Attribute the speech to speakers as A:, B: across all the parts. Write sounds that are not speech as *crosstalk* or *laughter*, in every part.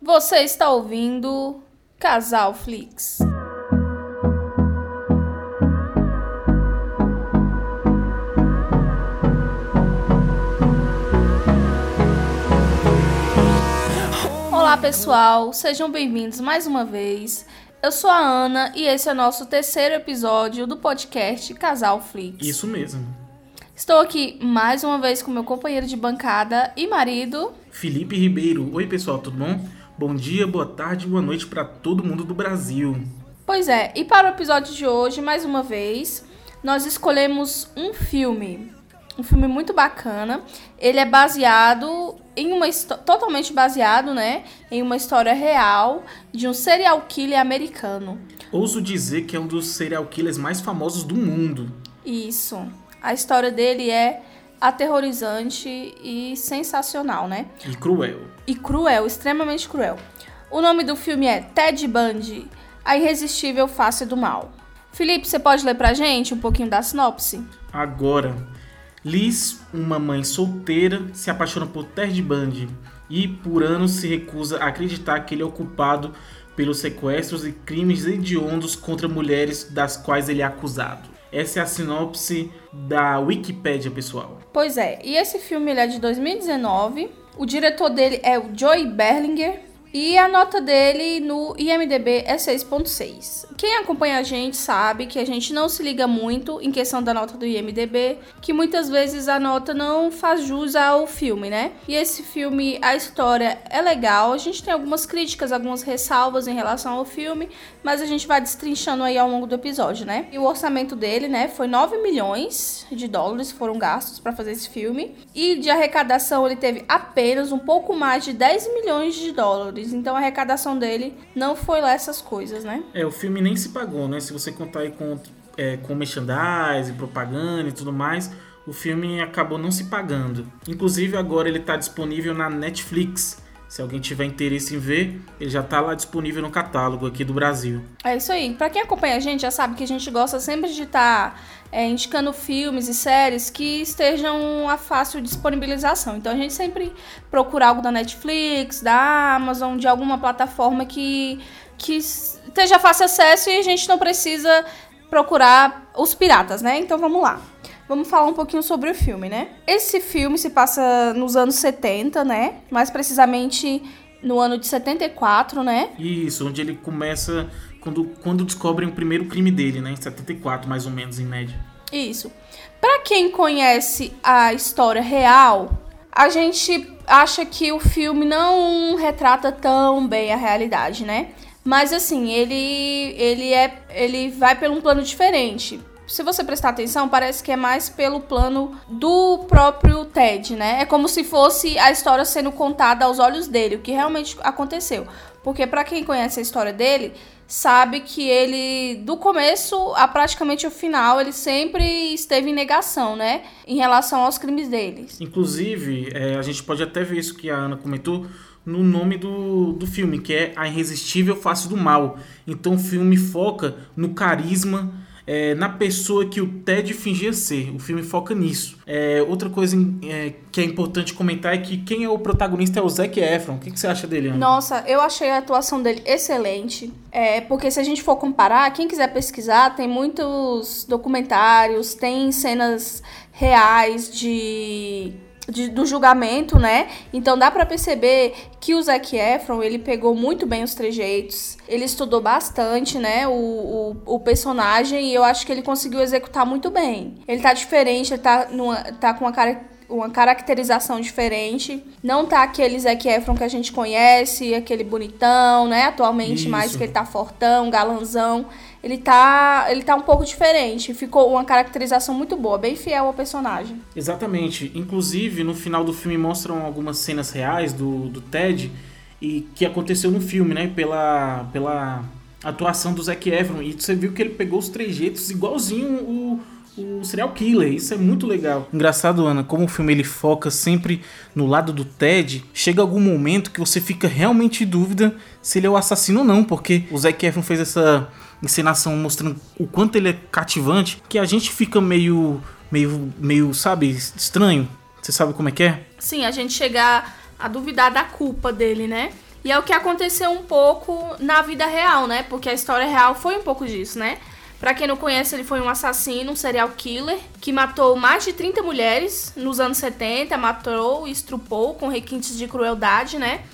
A: Você está ouvindo Casal Flix. Olá pessoal, sejam bem-vindos mais uma vez. Eu sou a Ana e esse é o nosso terceiro episódio do podcast Casal Flix.
B: Isso mesmo.
A: Estou aqui mais uma vez com meu companheiro de bancada e marido.
B: Felipe Ribeiro. Oi, pessoal, tudo bom? Bom dia, boa tarde, boa noite para todo mundo do Brasil.
A: Pois é, e para o episódio de hoje, mais uma vez, nós escolhemos um filme. Um filme muito bacana. Ele é baseado em uma totalmente baseado, né, em uma história real de um serial killer americano.
B: Ouso dizer que é um dos serial killers mais famosos do mundo.
A: Isso. A história dele é aterrorizante e sensacional, né?
B: E cruel.
A: E cruel, extremamente cruel. O nome do filme é Ted Bundy, a irresistível face do mal. Felipe, você pode ler pra gente um pouquinho da sinopse?
B: Agora, Liz, uma mãe solteira, se apaixona por Ted Bundy e por anos se recusa a acreditar que ele é o culpado pelos sequestros e crimes hediondos contra mulheres das quais ele é acusado. Essa é a sinopse da Wikipédia, pessoal.
A: Pois é, e esse filme é de 2019. O diretor dele é o Joey Berlinger. E a nota dele no IMDB é 6.6. Quem acompanha a gente sabe que a gente não se liga muito em questão da nota do IMDB, que muitas vezes a nota não faz jus ao filme, né? E esse filme, a história é legal, a gente tem algumas críticas, algumas ressalvas em relação ao filme, mas a gente vai destrinchando aí ao longo do episódio, né? E o orçamento dele, né, foi 9 milhões de dólares foram gastos para fazer esse filme, e de arrecadação ele teve apenas um pouco mais de 10 milhões de dólares. Então a arrecadação dele não foi lá essas coisas, né?
B: É, o filme nem se pagou, né? Se você contar aí com, é, com merchandising, propaganda e tudo mais, o filme acabou não se pagando. Inclusive agora ele está disponível na Netflix. Se alguém tiver interesse em ver, ele já está lá disponível no catálogo aqui do Brasil.
A: É isso aí. Pra quem acompanha a gente já sabe que a gente gosta sempre de estar indicando filmes e séries que estejam a fácil disponibilização. Então a gente sempre procura algo da Netflix, da Amazon, de alguma plataforma que, que esteja fácil acesso e a gente não precisa procurar os piratas, né? Então vamos lá. Vamos falar um pouquinho sobre o filme, né? Esse filme se passa nos anos 70, né? Mais precisamente no ano de 74, né?
B: Isso, onde ele começa quando, quando descobrem o primeiro crime dele, né? Em 74, mais ou menos, em média.
A: Isso. Pra quem conhece a história real, a gente acha que o filme não retrata tão bem a realidade, né? Mas assim, ele ele é ele vai por um plano diferente. Se você prestar atenção, parece que é mais pelo plano do próprio Ted, né? É como se fosse a história sendo contada aos olhos dele, o que realmente aconteceu. Porque para quem conhece a história dele, sabe que ele, do começo a praticamente o final, ele sempre esteve em negação, né? Em relação aos crimes deles.
B: Inclusive, é, a gente pode até ver isso que a Ana comentou no nome do, do filme, que é A Irresistível Face do Mal. Então o filme foca no carisma, é, na pessoa que o Ted fingia ser. O filme foca nisso. É, outra coisa é, que é importante comentar é que quem é o protagonista é o Zac Efron. O que, que você acha dele, Ana?
A: Nossa, eu achei a atuação dele excelente. É, porque se a gente for comparar, quem quiser pesquisar, tem muitos documentários, tem cenas reais de de, do julgamento, né? Então dá para perceber que o Zac Efron, ele pegou muito bem os trejeitos, ele estudou bastante, né, o, o, o, personagem e eu acho que ele conseguiu executar muito bem. Ele tá diferente, ele tá, numa, tá com uma cara uma caracterização diferente. Não tá aquele Zac Efron que a gente conhece, aquele bonitão, né? Atualmente
B: Isso.
A: mais que ele tá fortão, galanzão. Ele tá, ele tá um pouco diferente. Ficou uma caracterização muito boa, bem fiel ao personagem.
B: Exatamente. Inclusive, no final do filme mostram algumas cenas reais do, do Ted e que aconteceu no filme, né? Pela, pela atuação do Zac Efron. E você viu que ele pegou os trejeitos igualzinho o, o serial killer. Isso é muito legal. Engraçado, Ana, como o filme ele foca sempre no lado do Ted, chega algum momento que você fica realmente em dúvida se ele é o assassino ou não, porque o Zac Efron fez essa encenação mostrando o quanto ele é cativante, que a gente fica meio meio meio, sabe, estranho. Você sabe como é que é?
A: Sim, a gente chegar a duvidar da culpa dele, né? E é o que aconteceu um pouco na vida real, né? Porque a história real foi um pouco disso, né? Pra quem não conhece, ele foi um assassino, um serial killer, que matou mais de 30 mulheres nos anos 70, matou e estrupou com requintes de crueldade, né?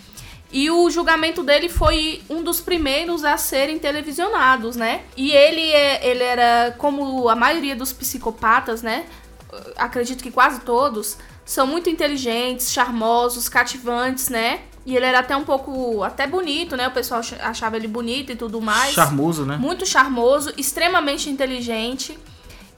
A: E o julgamento dele foi um dos primeiros a serem televisionados, né? E ele, é, ele era, como a maioria dos psicopatas, né? Acredito que quase todos, são muito inteligentes, charmosos, cativantes, né? E ele era até um pouco, até bonito, né? O pessoal achava ele bonito e tudo mais.
B: Charmoso, né?
A: Muito charmoso, extremamente inteligente.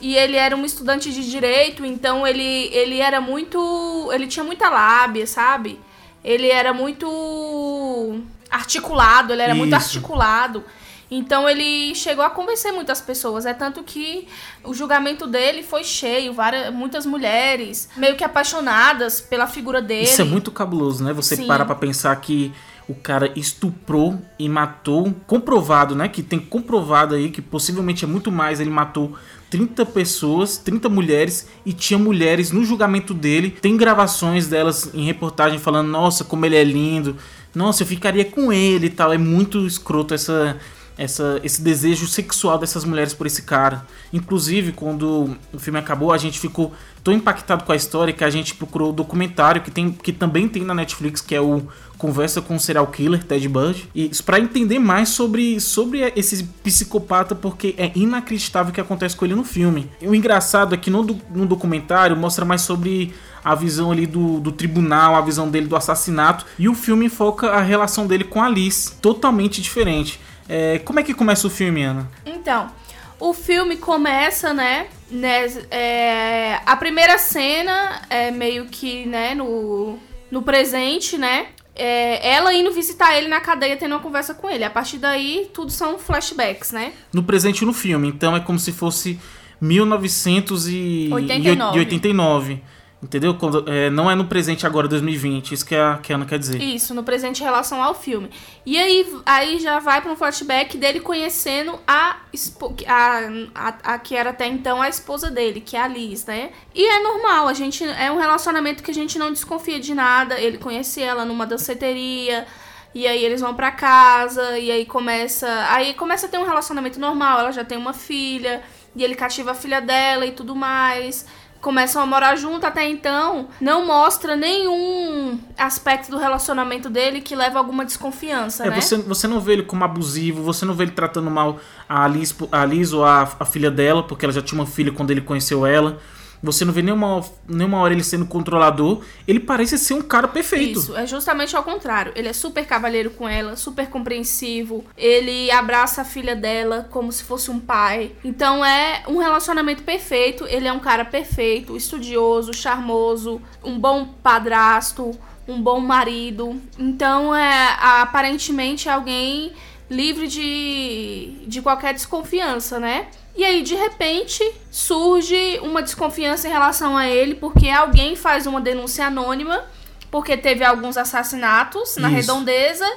A: E ele era um estudante de direito, então ele, ele era muito. Ele tinha muita lábia, sabe? Ele era muito articulado, ele era Isso. muito articulado. Então ele chegou a convencer muitas pessoas. É tanto que o julgamento dele foi cheio, várias, muitas mulheres meio que apaixonadas pela figura dele.
B: Isso é muito cabuloso, né? Você Sim. para pra pensar que o cara estuprou e matou, comprovado, né? Que tem comprovado aí que possivelmente é muito mais. Ele matou 30 pessoas, 30 mulheres e tinha mulheres no julgamento dele. Tem gravações delas em reportagem falando: "Nossa, como ele é lindo. Nossa, eu ficaria com ele" e tal. É muito escroto essa essa, esse desejo sexual dessas mulheres por esse cara. Inclusive, quando o filme acabou, a gente ficou tão impactado com a história que a gente procurou o documentário que, tem, que também tem na Netflix, que é o Conversa com o Serial Killer, Ted Bundy. E para entender mais sobre, sobre esse psicopata, porque é inacreditável o que acontece com ele no filme. E o engraçado é que no, no documentário mostra mais sobre a visão ali do, do tribunal, a visão dele do assassinato, e o filme foca a relação dele com Alice, totalmente diferente. É, como é que começa o filme, Ana?
A: Então, o filme começa, né? né é, a primeira cena é meio que, né, no, no presente, né? É, ela indo visitar ele na cadeia, tendo uma conversa com ele. A partir daí, tudo são flashbacks, né?
B: No presente no filme, então é como se fosse 1989. Entendeu? Quando, é, não é no presente agora, 2020. Isso que a, que a Ana quer dizer.
A: Isso, no presente em relação ao filme. E aí, aí já vai para um flashback dele conhecendo a, a, a, a, que era até então a esposa dele, que é a Liz, né? E é normal, a gente é um relacionamento que a gente não desconfia de nada. Ele conhece ela numa danceteria. E aí eles vão para casa e aí começa, aí começa a ter um relacionamento normal, ela já tem uma filha, e ele cativa a filha dela e tudo mais começam a morar junto até então, não mostra nenhum aspecto do relacionamento dele que leva a alguma desconfiança,
B: é,
A: né?
B: Você, você não vê ele como abusivo, você não vê ele tratando mal a Liz, a ou a, a filha dela, porque ela já tinha uma filha quando ele conheceu ela. Você não vê nenhuma, nenhuma hora ele sendo controlador. Ele parece ser um cara perfeito.
A: Isso, é justamente ao contrário. Ele é super cavalheiro com ela, super compreensivo. Ele abraça a filha dela como se fosse um pai. Então é um relacionamento perfeito. Ele é um cara perfeito, estudioso, charmoso, um bom padrasto, um bom marido. Então é aparentemente alguém livre de, de qualquer desconfiança, né? E aí, de repente, surge uma desconfiança em relação a ele, porque alguém faz uma denúncia anônima, porque teve alguns assassinatos na Isso. redondeza,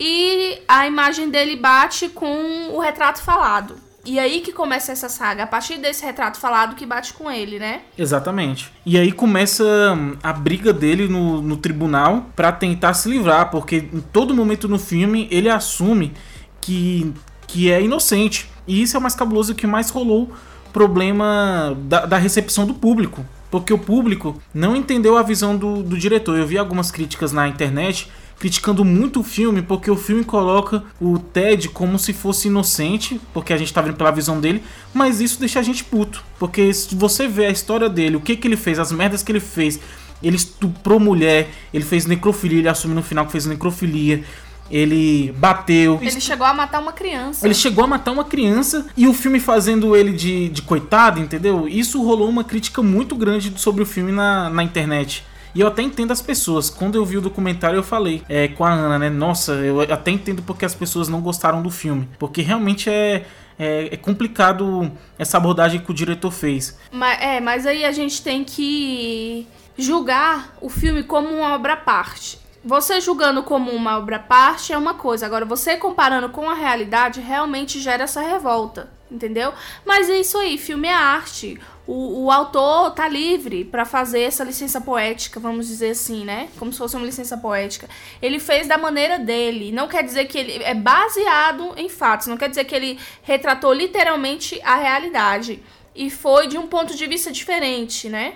A: e a imagem dele bate com o retrato falado. E aí que começa essa saga, a partir desse retrato falado que bate com ele, né?
B: Exatamente. E aí começa hum, a briga dele no, no tribunal para tentar se livrar, porque em todo momento no filme ele assume que, que é inocente. E isso é o mais cabuloso que mais rolou problema da, da, recepção do público. Porque o público não entendeu a visão do, do diretor. Eu vi algumas críticas na internet criticando muito o filme, porque o filme coloca o Ted como se fosse inocente, porque a gente tá vendo pela visão dele, mas isso deixa a gente puto. Porque se você vê a história dele, o que, que ele fez, as merdas que ele fez, ele estuprou mulher, ele fez necrofilia, ele assume no final que fez necrofilia, ele bateu.
A: Ele chegou a matar uma criança.
B: Ele chegou a matar uma criança e o filme fazendo ele de, de coitado, entendeu? Isso rolou uma crítica muito grande sobre o filme na, na internet. E eu até entendo as pessoas. Quando eu vi o documentário, eu falei é, com a Ana, né? Nossa, eu até entendo porque as pessoas não gostaram do filme. Porque realmente é, é, é, complicado essa abordagem que o diretor fez.
A: Mas, é, mas aí a gente tem que julgar o filme como uma obra à parte. Você julgando como uma obra parte é uma coisa, agora você comparando com a realidade realmente gera essa revolta, entendeu? Mas é isso aí, filme é arte. o, o autor tá livre para fazer essa licença poética, vamos dizer assim, né? Como se fosse uma licença poética. Ele fez da maneira dele. Não quer dizer que ele é baseado em fatos, não quer dizer que ele retratou literalmente a realidade. E foi de um ponto de vista diferente, né?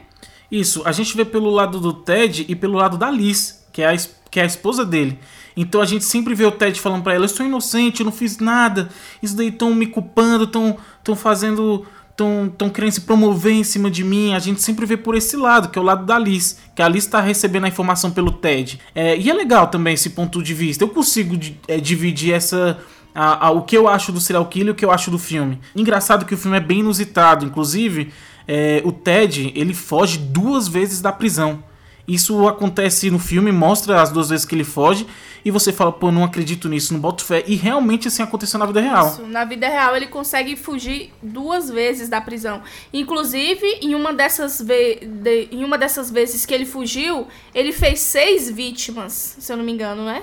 B: Isso, a gente vê pelo lado do Ted e pelo lado da Liz, que é a, que é a esposa dele. Então a gente sempre vê o Ted falando para ela: Eu sou inocente, eu não fiz nada, isso daí estão me culpando, estão fazendo estão querendo se promover em cima de mim. A gente sempre vê por esse lado, que é o lado da Liz, que a Liz está recebendo a informação pelo TED. É, e é legal também esse ponto de vista. Eu consigo é, dividir essa. A, a, o que eu acho do serial killer e o que eu acho do filme. Engraçado que o filme é bem inusitado. Inclusive, é, o Ted ele foge duas vezes da prisão. Isso acontece no filme, mostra as duas vezes que ele foge, e você fala, pô, não acredito nisso, não boto fé. E realmente assim aconteceu na vida real. Isso,
A: na vida real ele consegue fugir duas vezes da prisão. Inclusive, em uma dessas, ve de, em uma dessas vezes que ele fugiu, ele fez seis vítimas, se eu não me engano, né?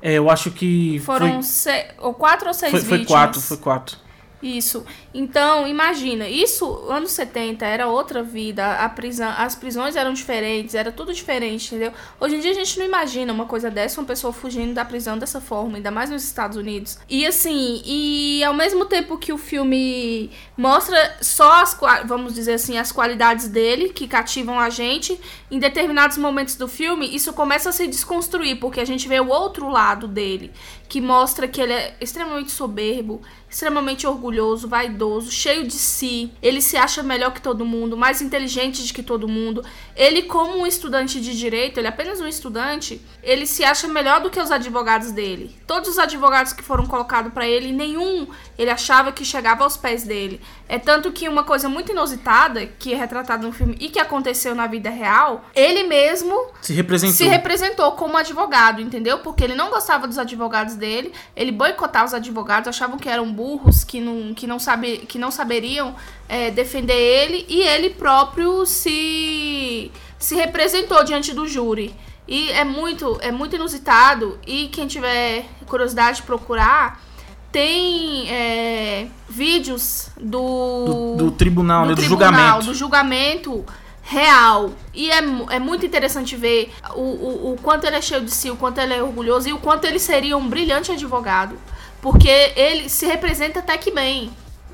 B: É, eu acho que.
A: Foram foi... ou quatro ou seis
B: foi,
A: vítimas.
B: Foi quatro, foi quatro.
A: Isso. Então, imagina, isso anos 70 era outra vida, a prisão, as prisões eram diferentes, era tudo diferente, entendeu? Hoje em dia a gente não imagina uma coisa dessa, uma pessoa fugindo da prisão dessa forma, ainda mais nos Estados Unidos. E assim, e ao mesmo tempo que o filme mostra só as, vamos dizer assim, as qualidades dele que cativam a gente, em determinados momentos do filme, isso começa a se desconstruir, porque a gente vê o outro lado dele, que mostra que ele é extremamente soberbo, extremamente orgulhoso, vaidoso, cheio de si. Ele se acha melhor que todo mundo, mais inteligente de que todo mundo. Ele, como um estudante de direito, ele é apenas um estudante, ele se acha melhor do que os advogados dele. Todos os advogados que foram colocados para ele, nenhum ele achava que chegava aos pés dele. É tanto que uma coisa muito inusitada, que é retratada no filme e que aconteceu na vida real, ele mesmo
B: se representou,
A: se representou como advogado, entendeu? Porque ele não gostava dos advogados dele, ele boicotava os advogados, achavam que eram burros, que não, que não, sabe, que não saberiam é, defender ele, e ele próprio se, se representou diante do júri. E é muito, é muito inusitado, e quem tiver curiosidade de procurar tem é, vídeos do,
B: do, do tribunal, do, né, do
A: tribunal,
B: julgamento.
A: Do julgamento real. E é, é muito interessante ver o, o, o quanto ele é cheio de si, o quanto ele é orgulhoso e o quanto ele seria um brilhante advogado. Porque ele se representa até que bem.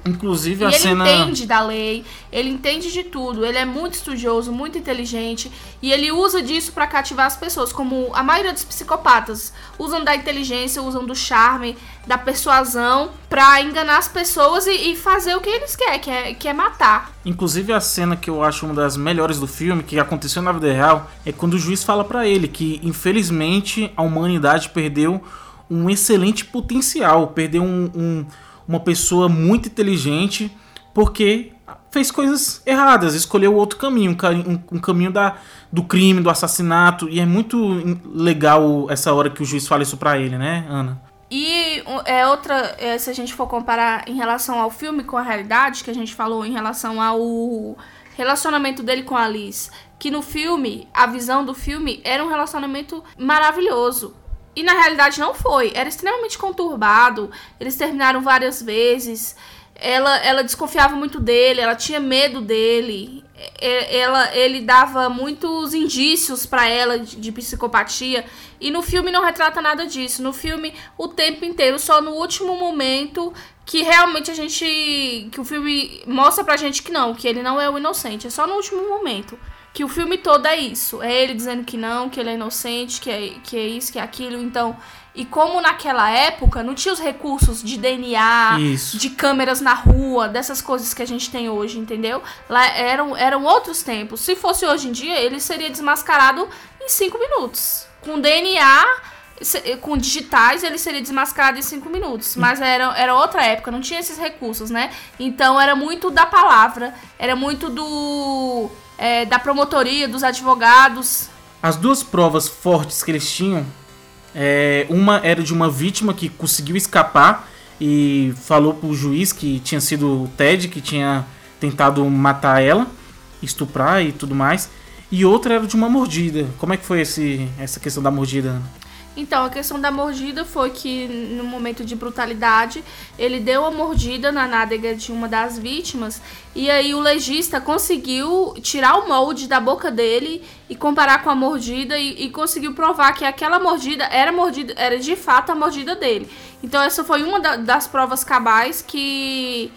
B: Inclusive
A: e
B: a
A: ele
B: cena.
A: Ele entende da lei, ele entende de tudo, ele é muito estudioso, muito inteligente e ele usa disso para cativar as pessoas, como a maioria dos psicopatas usam da inteligência, usam do charme, da persuasão para enganar as pessoas e, e, fazer o que eles querem, que é, que é matar.
B: Inclusive a cena que eu acho uma das melhores do filme, que aconteceu na vida real, é quando o juiz fala para ele que infelizmente a humanidade perdeu um excelente potencial, perdeu um, um uma pessoa muito inteligente porque fez coisas erradas, escolheu outro caminho, um, caminho da, do crime, do assassinato, e é muito legal essa hora que o juiz fala isso pra ele, né, Ana?
A: E é outra, é, se a gente for comparar em relação ao filme com a realidade, que a gente falou em relação ao relacionamento dele com a Alice, que no filme, a visão do filme era um relacionamento maravilhoso. E na realidade não foi. Era extremamente conturbado. Eles terminaram várias vezes. Ela, ela desconfiava muito dele, ela tinha medo dele. Ela, ele dava muitos indícios para ela de, de psicopatia. E no filme não retrata nada disso. No filme, o tempo inteiro, só no último momento que realmente a gente. que o filme mostra pra gente que não, que ele não é o inocente. É só no último momento que o filme todo é isso. É ele dizendo que não, que ele é inocente, que é, que é isso, que é aquilo. Então, e como naquela época não tinha os recursos de DNA,
B: isso.
A: de câmeras na rua, dessas coisas que a gente tem hoje, entendeu? Lá eram, eram outros tempos. Se fosse hoje em dia, ele seria desmascarado em cinco minutos. Com DNA com digitais ele seria desmascarado em cinco minutos. Mas era, era outra época, não tinha esses recursos, né? Então era muito da palavra, era muito do é, da promotoria, dos advogados.
B: As duas provas fortes que eles tinham, é, uma era de uma vítima que conseguiu escapar e falou pro juiz que tinha sido o Ted que tinha tentado matar ela, estuprar e tudo mais. E outra era de uma mordida. Como é que foi esse, essa questão da mordida?
A: Então, a questão da mordida foi que, no momento de brutalidade, ele deu uma mordida na nádega de uma das vítimas, e aí o legista conseguiu tirar o molde da boca dele e comparar com a mordida, e, e conseguiu provar que aquela mordida era mordida, era de fato a mordida dele. Então, essa foi uma da, das provas cabais que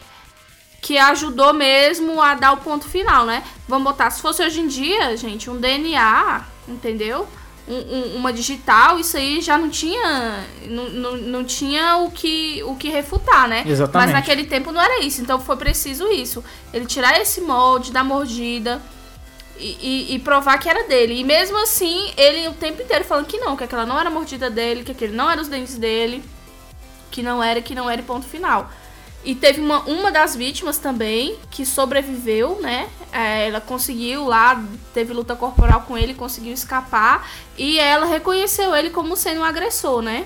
A: que ajudou mesmo a dar o ponto final, né? Vamos botar, se fosse hoje em dia, gente, um DNA, entendeu? Um, um, uma digital, isso aí já não tinha não, não, não, tinha o que, o que refutar, né?
B: Exatamente.
A: Mas naquele tempo não era isso, então foi preciso isso. Ele tirar esse molde da mordida e, e, e, provar que era dele. E mesmo assim, ele o tempo inteiro falando que não, que aquela não era a mordida dele, que aquele não era os dentes dele, que não era, que não era e ponto final. E teve uma, uma das vítimas também que sobreviveu, né? É, ela conseguiu lá, teve luta corporal com ele, conseguiu escapar. E ela reconheceu ele como sendo um agressor, né?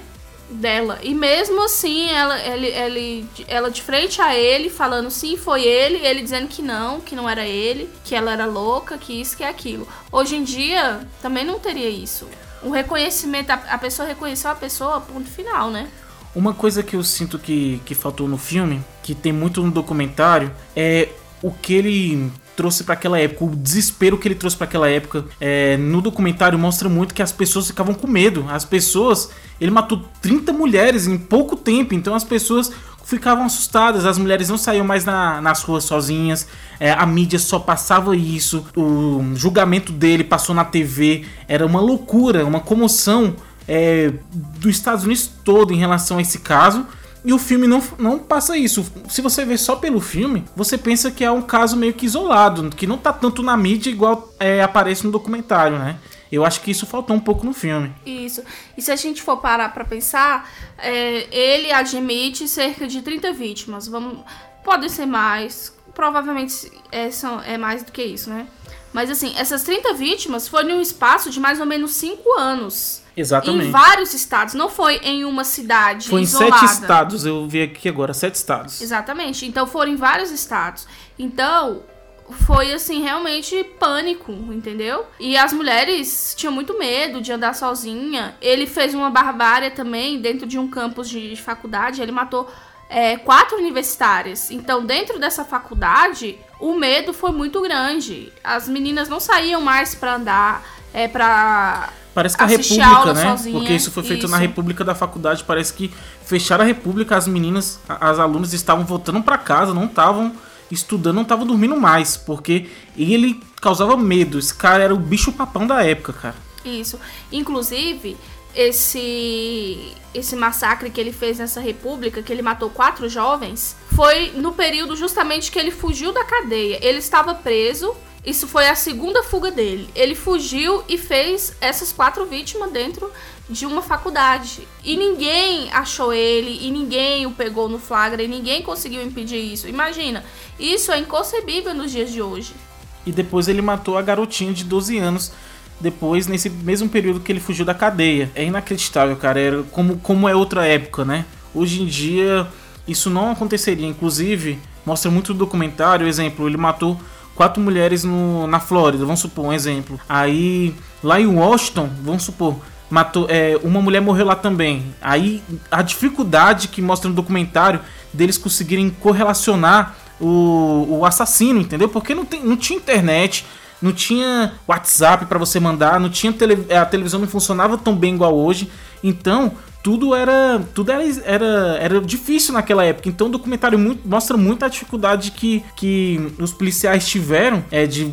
A: Dela. E mesmo assim, ela, ele, ele, ela de frente a ele, falando sim, foi ele, ele dizendo que não, que não era ele, que ela era louca, que isso, que aquilo. Hoje em dia, também não teria isso. O reconhecimento, a, a pessoa reconheceu a pessoa, ponto final, né?
B: Uma coisa que eu sinto que, que faltou no filme, que tem muito no documentário, é o que ele trouxe para aquela época, o desespero que ele trouxe para aquela época. É, no documentário mostra muito que as pessoas ficavam com medo. As pessoas, ele matou 30 mulheres em pouco tempo, então as pessoas ficavam assustadas. As mulheres não saíam mais na, nas ruas sozinhas. É, a mídia só passava isso. O julgamento dele passou na TV. Era uma loucura, uma comoção é, dos Estados Unidos todo em relação a esse caso. E o filme não, não passa isso. Se você vê só pelo filme, você pensa que é um caso meio que isolado, que não tá tanto na mídia igual é, aparece no documentário, né? Eu acho que isso faltou um pouco no filme.
A: Isso. E se a gente for parar pra pensar, é, ele admite cerca de 30 vítimas. Vamos, pode ser mais. Provavelmente é, são, é mais do que isso, né? Mas assim, essas 30 vítimas foram em um espaço de mais ou menos 5 anos.
B: Exatamente.
A: Em vários estados, não foi em uma cidade
B: Foi
A: isolada.
B: em sete estados, eu vi aqui agora, sete estados.
A: Exatamente. Então foram em vários estados. Então, foi assim, realmente pânico, entendeu? E as mulheres tinham muito medo de andar sozinha. Ele fez uma barbárie também dentro de um campus de faculdade. Ele matou é, quatro universitárias. Então, dentro dessa faculdade, o medo foi muito grande. As meninas não saíam mais para andar, é, para
B: Parece que a República, né? Sozinha. Porque isso foi feito isso. na República da faculdade. Parece que fecharam a República, as meninas, as alunas estavam voltando para casa, não estavam estudando, não estavam dormindo mais, porque ele causava medo. Esse cara era o bicho papão da época, cara.
A: Isso. Inclusive, esse esse massacre que ele fez nessa república, que ele matou quatro jovens, foi no período justamente que ele fugiu da cadeia. Ele estava preso. Isso foi a segunda fuga dele. Ele fugiu e fez essas quatro vítimas dentro de uma faculdade. E ninguém achou ele, e ninguém o pegou no flagra, e ninguém conseguiu impedir isso. Imagina, isso é inconcebível nos dias de hoje.
B: E depois ele matou a garotinha de 12 anos depois, nesse mesmo período que ele fugiu da cadeia. É inacreditável, cara. Era como, como é outra época, né? Hoje em dia, isso não aconteceria. Inclusive, mostra muito documentário, exemplo, ele matou quatro mulheres no, na Flórida, vamos supor, um exemplo. Aí, lá em Washington, vamos supor, matou é, uma mulher morreu lá também. Aí, a dificuldade que mostra no documentário deles conseguirem correlacionar o, o assassino, entendeu? Porque não, tem, não tinha internet, não tinha WhatsApp para você mandar, não tinha tele, a televisão não funcionava tão bem igual hoje. Então, tudo era tudo era, era, era difícil naquela época. Então, o documentário muito, mostra muito a dificuldade que, que os policiais tiveram é, de,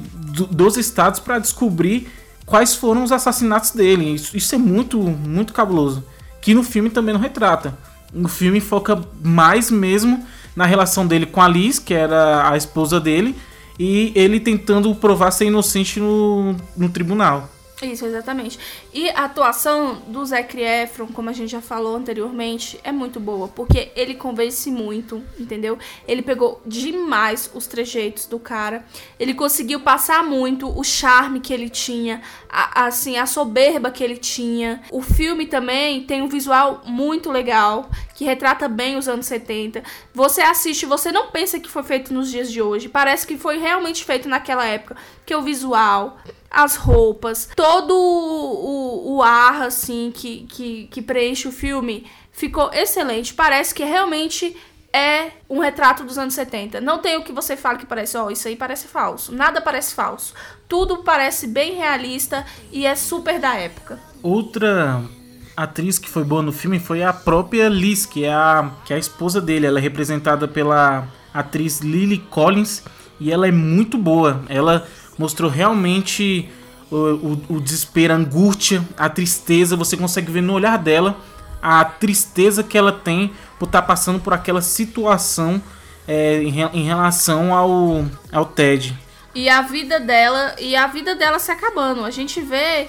B: dos estados para descobrir quais foram os assassinatos dele. Isso, isso é muito, muito cabuloso. Que no filme também não retrata. O filme foca mais mesmo na relação dele com a Liz, que era a esposa dele, e ele tentando provar ser inocente no, no tribunal.
A: Isso, exatamente. E a atuação do Zac Efron, como a gente já falou anteriormente, é muito boa, porque ele convence muito, entendeu? Ele pegou demais os trejeitos do cara. Ele conseguiu passar muito o charme que ele tinha, a, assim, a soberba que ele tinha. O filme também tem um visual muito legal, que retrata bem os anos 70. Você assiste, você não pensa que foi feito nos dias de hoje. Parece que foi realmente feito naquela época. Que o visual, as roupas, todo o, o ar, assim, que, que, que preenche o filme ficou excelente. Parece que realmente é um retrato dos anos 70. Não tem o que você fale que parece, ó, oh, isso aí parece falso. Nada parece falso. Tudo parece bem realista e é super da época.
B: Outra atriz que foi boa no filme foi a própria Liz, que é a, que é a esposa dele. Ela é representada pela atriz Lily Collins e ela é muito boa. Ela mostrou realmente o, o, o desespero, a angústia, a tristeza. Você consegue ver no olhar dela a tristeza que ela tem por estar tá passando por aquela situação é, em, em, relação ao, ao Ted.
A: E a vida dela e a vida dela se acabando. A gente vê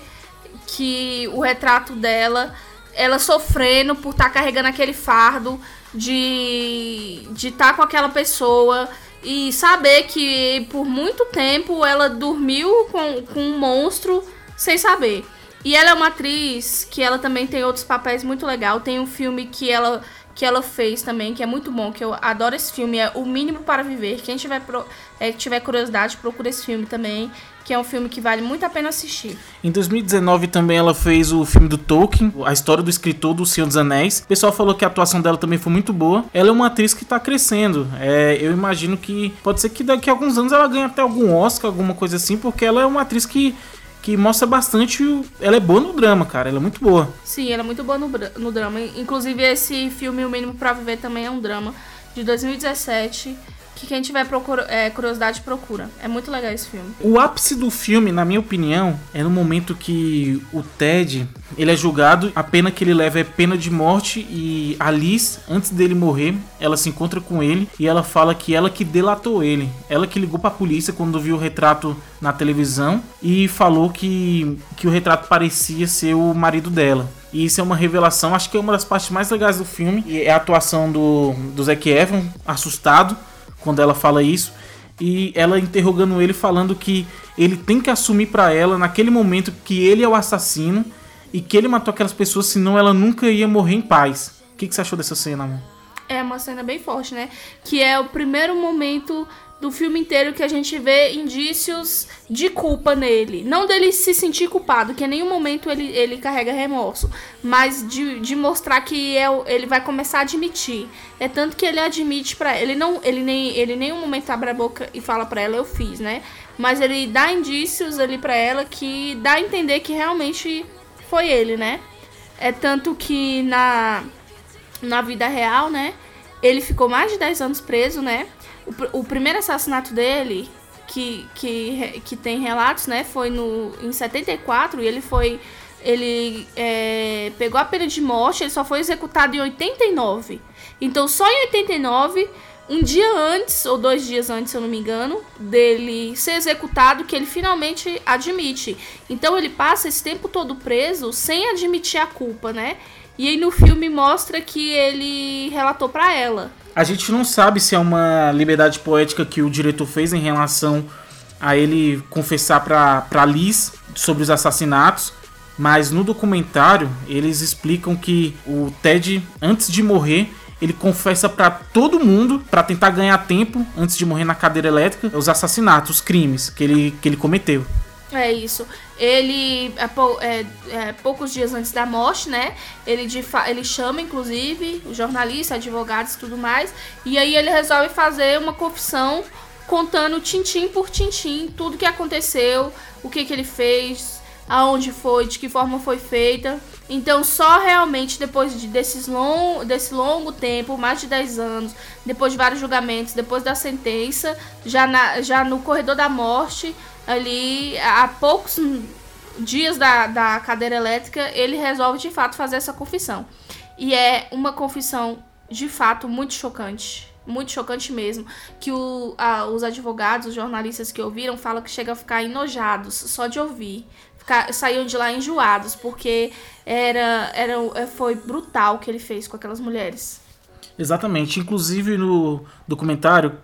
A: que o retrato dela, ela sofrendo por estar tá carregando aquele fardo de de estar tá com aquela pessoa e saber que por muito tempo ela dormiu com, com um monstro sem saber. E ela é uma atriz que ela também tem outros papéis muito legal. Tem um filme que ela que ela fez também, que é muito bom, que eu adoro esse filme, é O Mínimo para Viver. Quem tiver, pro, é, tiver curiosidade, procura esse filme também, que é um filme que vale muito a pena assistir.
B: Em 2019 também ela fez o filme do Tolkien, a história do escritor do Senhor dos Anéis. O pessoal falou que a atuação dela também foi muito boa. Ela é uma atriz que está crescendo. É, eu imagino que pode ser que daqui a alguns anos ela ganhe até algum Oscar, alguma coisa assim, porque ela é uma atriz que que mostra bastante. Ela é boa no drama, cara. Ela é muito boa.
A: Sim, ela é muito boa no, no drama. Inclusive, esse filme, O Mínimo para Viver, também é um drama de 2017 que quem tiver procura, é, curiosidade procura. É muito legal esse filme.
B: O ápice do filme, na minha opinião, é no momento que o Ted ele é julgado, a pena que ele leva é pena de morte e a Liz, antes dele morrer, ela se encontra com ele e ela fala que ela que delatou ele. Ela que ligou para a polícia quando viu o retrato na televisão e falou que, que o retrato parecia ser o marido dela. E isso é uma revelação, acho que é uma das partes mais legais do filme. E é a atuação do, do Zac Efron, assustado, quando ela fala isso e ela interrogando ele falando que ele tem que assumir para ela naquele momento que ele é o assassino e que ele matou aquelas pessoas, senão ela nunca ia morrer em paz. O que, que você achou dessa cena, amor?
A: É uma cena bem forte, né? Que é o primeiro momento do filme inteiro que a gente vê indícios de culpa nele. Não dele se sentir culpado, que em nenhum momento ele, ele carrega remorso, mas de, de mostrar que é, ele vai começar a admitir. É tanto que ele admite para ele não ele nem ele nenhum momento abre a boca e fala para ela eu fiz, né? Mas ele dá indícios ali para ela que dá a entender que realmente foi ele, né? É tanto que na na vida real, né? Ele ficou mais de 10 anos preso, né? O, o primeiro assassinato dele, que, que, que tem relatos, né? Foi no, em 74 e ele foi. Ele é, pegou a pena de morte, ele só foi executado em 89. Então, só em 89, um dia antes, ou dois dias antes, se eu não me engano, dele ser executado, que ele finalmente admite. Então, ele passa esse tempo todo preso sem admitir a culpa, né? E aí no filme mostra que ele relatou para ela.
B: A gente não sabe se é uma liberdade poética que o diretor fez em relação a ele confessar para Liz sobre os assassinatos, mas no documentário eles explicam que o Ted, antes de morrer, ele confessa para todo mundo, para tentar ganhar tempo, antes de morrer na cadeira elétrica, os assassinatos, os crimes que ele, que ele cometeu.
A: É isso. Ele, é, é, é, poucos dias antes da morte, né? Ele, de, ele chama, inclusive, o jornalista, advogados e tudo mais. E aí ele resolve fazer uma confissão contando tintim por tintim tudo que aconteceu, o que, que ele fez, aonde foi, de que forma foi feita. Então, só realmente depois de, desses long, desse longo tempo, mais de 10 anos, depois de vários julgamentos, depois da sentença, já, na, já no corredor da morte, ali, há poucos dias da, da cadeira elétrica, ele resolve de fato fazer essa confissão. E é uma confissão de fato muito chocante. Muito chocante mesmo. Que o, a, os advogados, os jornalistas que ouviram, falam que chega a ficar enojados só de ouvir. Ficar, saíram de lá enjoados, porque era, era, é, foi brutal o que ele fez com aquelas mulheres.
B: Exatamente. Inclusive no documentário,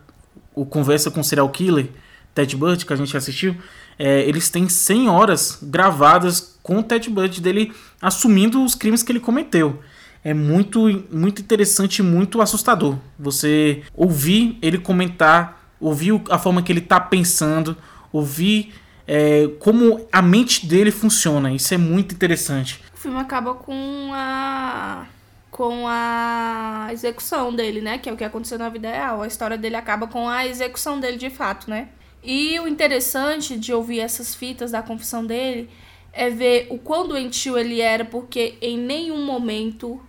B: o Conversa com o Serial Killer, Ted Bundy, que a gente assistiu, é, eles têm 100 horas gravadas com o Ted Bundy dele assumindo os crimes que ele cometeu. é muito, muito interessante e muito assustador. Você ouvir ele comentar, ouvir a forma que ele tá pensando, ouvir é, como a mente dele funciona. Isso é muito interessante.
A: O filme acaba com a com a execução dele, né? Que é o que aconteceu na vida real. A história dele acaba com a execução dele de fato, né? E o interessante de ouvir essas fitas da confissão dele é ver o quão doentio ele era, porque em nenhum momento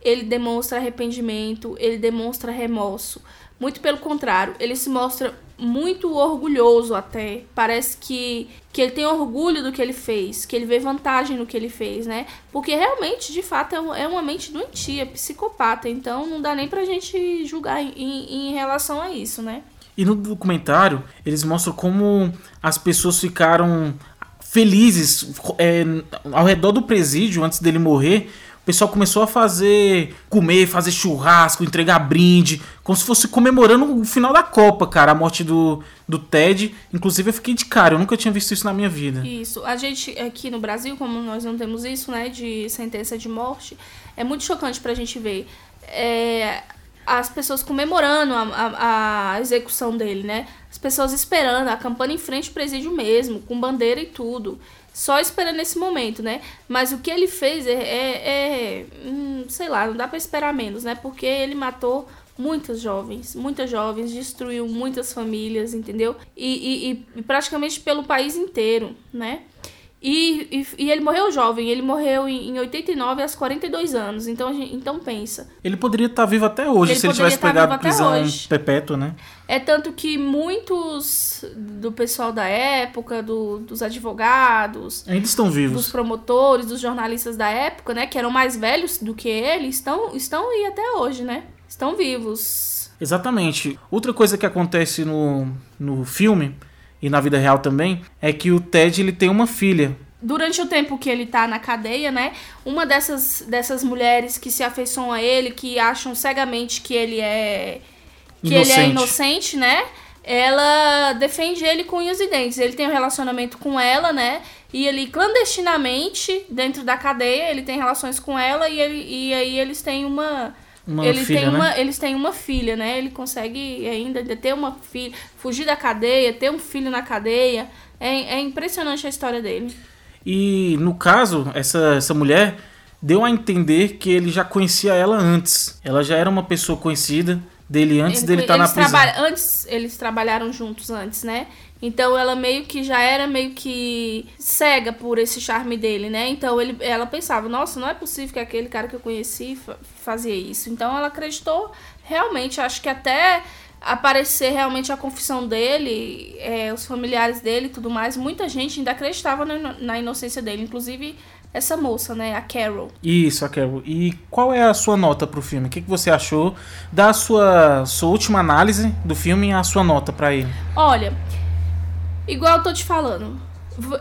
A: ele demonstra arrependimento, ele demonstra remorso. Muito pelo contrário, ele se mostra muito orgulhoso até. Parece que, que ele tem orgulho do que ele fez, que ele vê vantagem no que ele fez, né? Porque realmente, de fato, é, é uma mente doentia, psicopata. Então não dá nem pra gente julgar em, em relação a isso, né?
B: E no documentário, eles mostram como as pessoas ficaram felizes é, ao redor do presídio antes dele morrer pessoal começou a fazer comer, fazer churrasco, entregar brinde, como se fosse comemorando o final da Copa, cara, a morte do, do Ted. Inclusive eu fiquei de cara, eu nunca tinha visto isso na minha vida.
A: Isso. A gente aqui no Brasil, como nós não temos isso, né, de sentença de morte, é muito chocante pra gente ver. É, as pessoas comemorando a, a, a, execução dele, né? As pessoas esperando, a campanha em frente ao presídio mesmo, com bandeira e tudo só esperando esse momento, né? Mas o que ele fez é, é, é hum, sei lá, não dá para esperar menos, né? Porque ele matou muitas jovens, muitas jovens, destruiu muitas famílias, entendeu? E, e, e praticamente pelo país inteiro, né? E, e, e, ele morreu jovem, ele morreu em, em 89 aos 42 anos. Então, gente, então pensa.
B: Ele poderia estar vivo até hoje ele se ele tivesse tá pegado prisão perpétua, né?
A: É tanto que muitos do pessoal da época, do, dos advogados,
B: ainda estão vivos.
A: Dos promotores, dos jornalistas da época, né, que eram mais velhos do que ele, estão estão aí até hoje, né? Estão vivos.
B: Exatamente. Outra coisa que acontece no, no filme e na vida real também, é que o Ted ele tem uma filha.
A: Durante o tempo que ele tá na cadeia, né? Uma dessas, dessas mulheres que se afeiçoam a ele, que acham cegamente que ele é. que inocente. ele é inocente, né? Ela defende ele com unhas e dentes. Ele tem um relacionamento com ela, né? E ele clandestinamente, dentro da cadeia, ele tem relações com ela e, ele, e aí eles têm uma uma ele filha, tem uma, né? Eles têm uma filha, né? Ele consegue ainda ter uma filha, fugir da cadeia, ter um filho na cadeia. É, é impressionante a história dele.
B: E no caso, essa, essa mulher deu a entender que ele já conhecia ela antes. Ela já era uma pessoa conhecida dele antes ele, dele estar tá na prisão.
A: Antes, eles trabalharam juntos antes, né? Então ela meio que já era meio que cega por esse charme dele, né? Então ele, ela pensava, nossa, não é possível que aquele cara que eu conheci fazia isso. Então ela acreditou realmente, acho que até aparecer realmente a confissão dele, é, os familiares dele e tudo mais, muita gente ainda acreditava na, na inocência dele, inclusive essa moça, né, a Carol.
B: Isso, a Carol. E qual é a sua nota pro filme? O que, que você achou? da sua, sua última análise do filme e a sua nota para ele.
A: Olha, Igual eu tô te falando,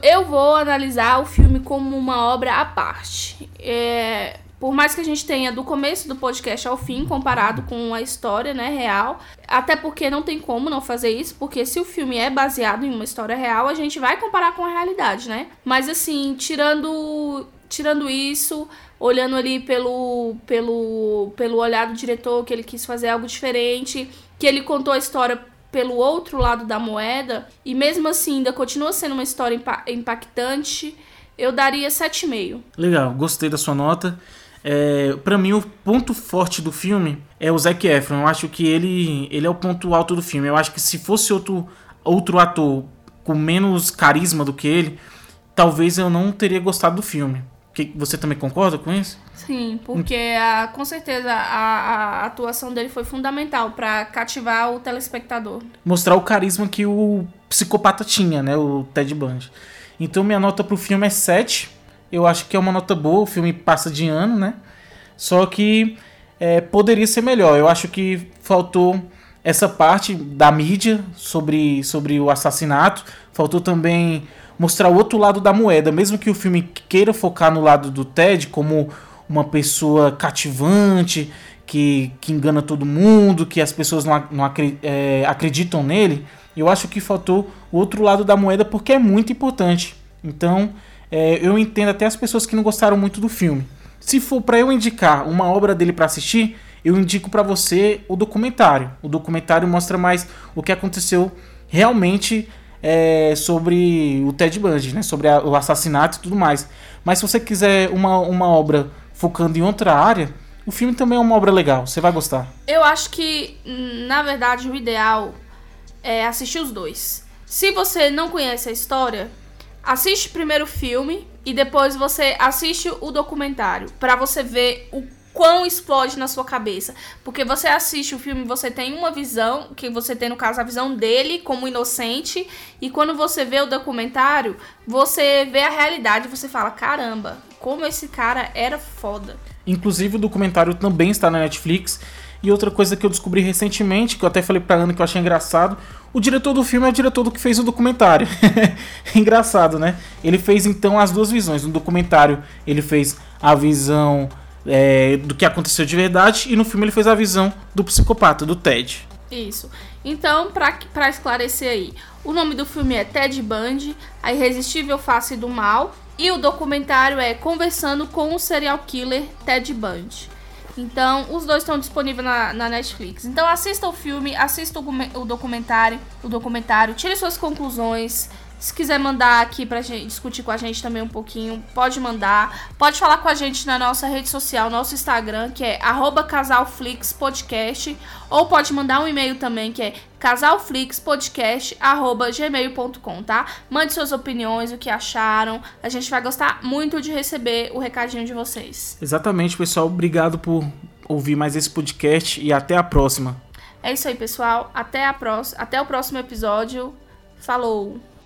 A: eu vou analisar o filme como uma obra à parte. É, por mais que a gente tenha do começo do podcast ao fim comparado com a história, né, real, até porque não tem como não fazer isso, porque se o filme é baseado em uma história real, a gente vai comparar com a realidade, né? Mas assim, tirando tirando isso, olhando ali pelo pelo pelo olhar do diretor que ele quis fazer algo diferente, que ele contou a história pelo outro lado da moeda, e mesmo assim ainda continua sendo uma história impactante, eu daria 7,5.
B: Legal, gostei da sua nota. É, para mim, o ponto forte do filme é o Zac Efron. Eu acho que ele, ele é o ponto alto do filme. Eu acho que se fosse outro, outro ator com menos carisma do que ele, talvez eu não teria gostado do filme. Que, você também concorda com isso?
A: Sim, porque a, com certeza a, a atuação dele foi fundamental para cativar o telespectador.
B: Mostrar o carisma que o psicopata tinha, né? O Ted Bundy. Então minha nota pro filme é 7. Eu acho que é uma nota boa, o filme passa de ano, né? Só que é, poderia ser melhor. Eu acho que faltou essa parte da mídia sobre, sobre o assassinato. Faltou também mostrar o outro lado da moeda, mesmo que o filme queira focar no lado do Ted como uma pessoa cativante, que, que engana todo mundo, que as pessoas não, não é, acreditam nele, eu acho que faltou o outro lado da moeda porque é muito importante. Então, é, eu entendo até as pessoas que não gostaram muito do filme. Se for para eu indicar uma obra dele para assistir, eu indico para você o documentário. O documentário mostra mais o que aconteceu realmente é, sobre o Ted Bundy, né? Sobre a, o assassinato e tudo mais. Mas se você quiser uma, uma obra focando em outra área, o filme também é uma obra legal. Você vai gostar.
A: Eu acho que, na verdade, o ideal é assistir os dois. Se você não conhece a história, assiste primeiro o filme e depois você assiste o documentário para você ver o quão explode na sua cabeça. Porque você assiste o filme, você tem uma visão, que você tem, no caso, a visão dele como inocente, e quando você vê o documentário, você vê a realidade, você fala, caramba, como esse cara era foda.
B: Inclusive o documentário também está na Netflix. E outra coisa que eu descobri recentemente, que eu até falei pra Ana que eu achei engraçado, o diretor do filme é o diretor do que fez o documentário. *laughs* engraçado, né? Ele fez então as duas visões. No documentário ele fez a visão é, do que aconteceu de verdade e no filme ele fez a visão do psicopata, do Ted.
A: Isso. Então, pra esclarecer aí, o nome do filme é Ted Bundy, A Irresistível Face do Mal, e o documentário é Conversando com o Serial Killer Ted Bundy. Então, os dois estão disponíveis na, na, Netflix. Então, assista o filme, assista o, o documentário, o documentário, tire suas conclusões, se quiser mandar aqui pra gente discutir com a gente também um pouquinho, pode mandar. Pode falar com a gente na nossa rede social, nosso Instagram, que é casalflixpodcast. Ou pode mandar um e-mail também, que é casalflixpodcast.gmail.com, tá? Mande suas opiniões, o que acharam. A gente vai gostar muito de receber o recadinho de vocês.
B: Exatamente, pessoal. Obrigado por ouvir mais esse podcast e até a próxima.
A: É isso aí, pessoal. Até, a pró até o próximo episódio. Falou!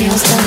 A: Dios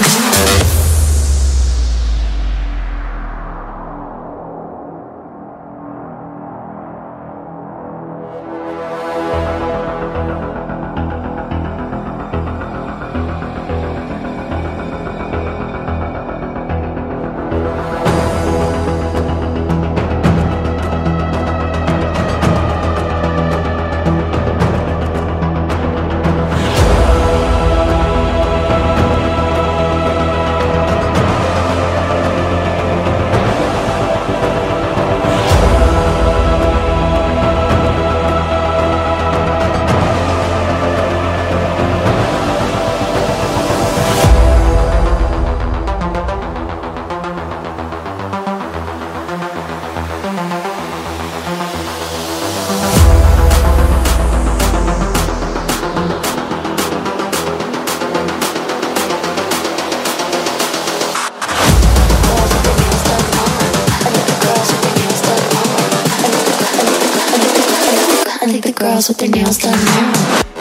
A: girls with their nails done now.